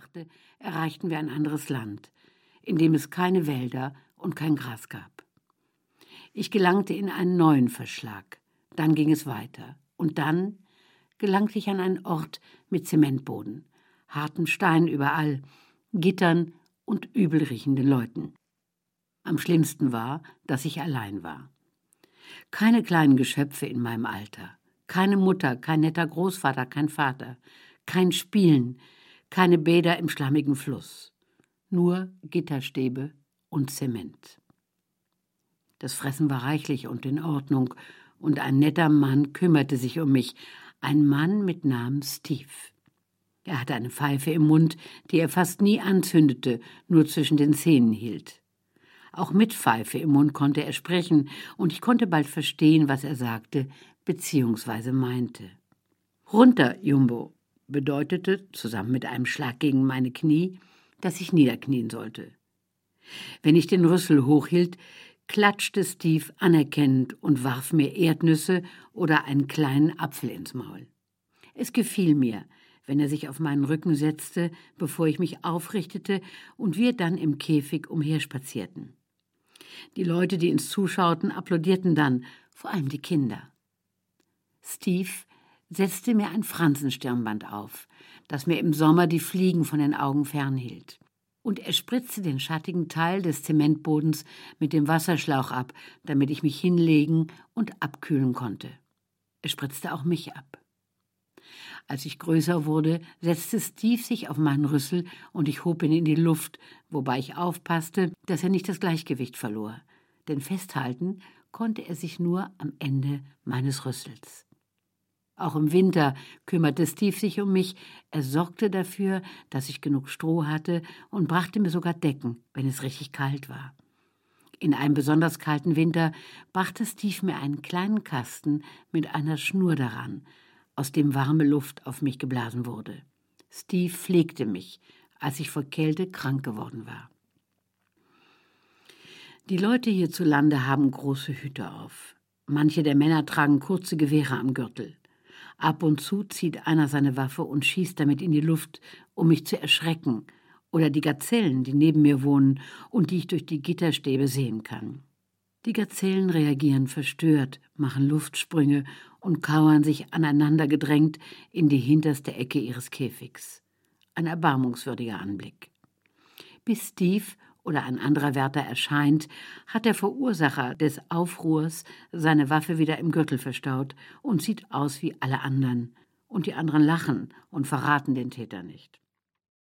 brachte, erreichten wir ein anderes Land, in dem es keine Wälder und kein Gras gab. Ich gelangte in einen neuen Verschlag, dann ging es weiter, und dann gelangte ich an einen Ort mit Zementboden, harten Stein überall, Gittern und übelriechenden Leuten. Am schlimmsten war, dass ich allein war. Keine kleinen Geschöpfe in meinem Alter, keine Mutter, kein netter Großvater, kein Vater, kein Spielen, keine Bäder im schlammigen Fluss, nur Gitterstäbe und Zement. Das Fressen war reichlich und in Ordnung, und ein netter Mann kümmerte sich um mich, ein Mann mit Namen Steve. Er hatte eine Pfeife im Mund, die er fast nie anzündete, nur zwischen den Zähnen hielt. Auch mit Pfeife im Mund konnte er sprechen, und ich konnte bald verstehen, was er sagte bzw. meinte. Runter, Jumbo, bedeutete, zusammen mit einem Schlag gegen meine Knie, dass ich niederknien sollte. Wenn ich den Rüssel hochhielt, klatschte Steve anerkennend und warf mir Erdnüsse oder einen kleinen Apfel ins Maul. Es gefiel mir, wenn er sich auf meinen Rücken setzte, bevor ich mich aufrichtete und wir dann im Käfig umherspazierten. Die Leute, die uns zuschauten, applaudierten dann, vor allem die Kinder. Steve setzte mir ein Franzenstirnband auf, das mir im Sommer die Fliegen von den Augen fernhielt und er spritzte den schattigen Teil des Zementbodens mit dem Wasserschlauch ab, damit ich mich hinlegen und abkühlen konnte. Er spritzte auch mich ab. Als ich größer wurde, setzte Steve sich auf meinen Rüssel und ich hob ihn in die Luft, wobei ich aufpasste, dass er nicht das Gleichgewicht verlor. Denn festhalten konnte er sich nur am Ende meines Rüssels. Auch im Winter kümmerte Steve sich um mich. Er sorgte dafür, dass ich genug Stroh hatte und brachte mir sogar Decken, wenn es richtig kalt war. In einem besonders kalten Winter brachte Steve mir einen kleinen Kasten mit einer Schnur daran, aus dem warme Luft auf mich geblasen wurde. Steve pflegte mich, als ich vor Kälte krank geworden war. Die Leute hierzulande haben große Hüte auf. Manche der Männer tragen kurze Gewehre am Gürtel. Ab und zu zieht einer seine Waffe und schießt damit in die Luft, um mich zu erschrecken, oder die Gazellen, die neben mir wohnen und die ich durch die Gitterstäbe sehen kann. Die Gazellen reagieren verstört, machen Luftsprünge und kauern sich aneinander gedrängt in die hinterste Ecke ihres Käfigs. Ein erbarmungswürdiger Anblick. Bis Steve oder ein anderer Wärter erscheint, hat der Verursacher des Aufruhrs seine Waffe wieder im Gürtel verstaut und sieht aus wie alle anderen. Und die anderen lachen und verraten den Täter nicht.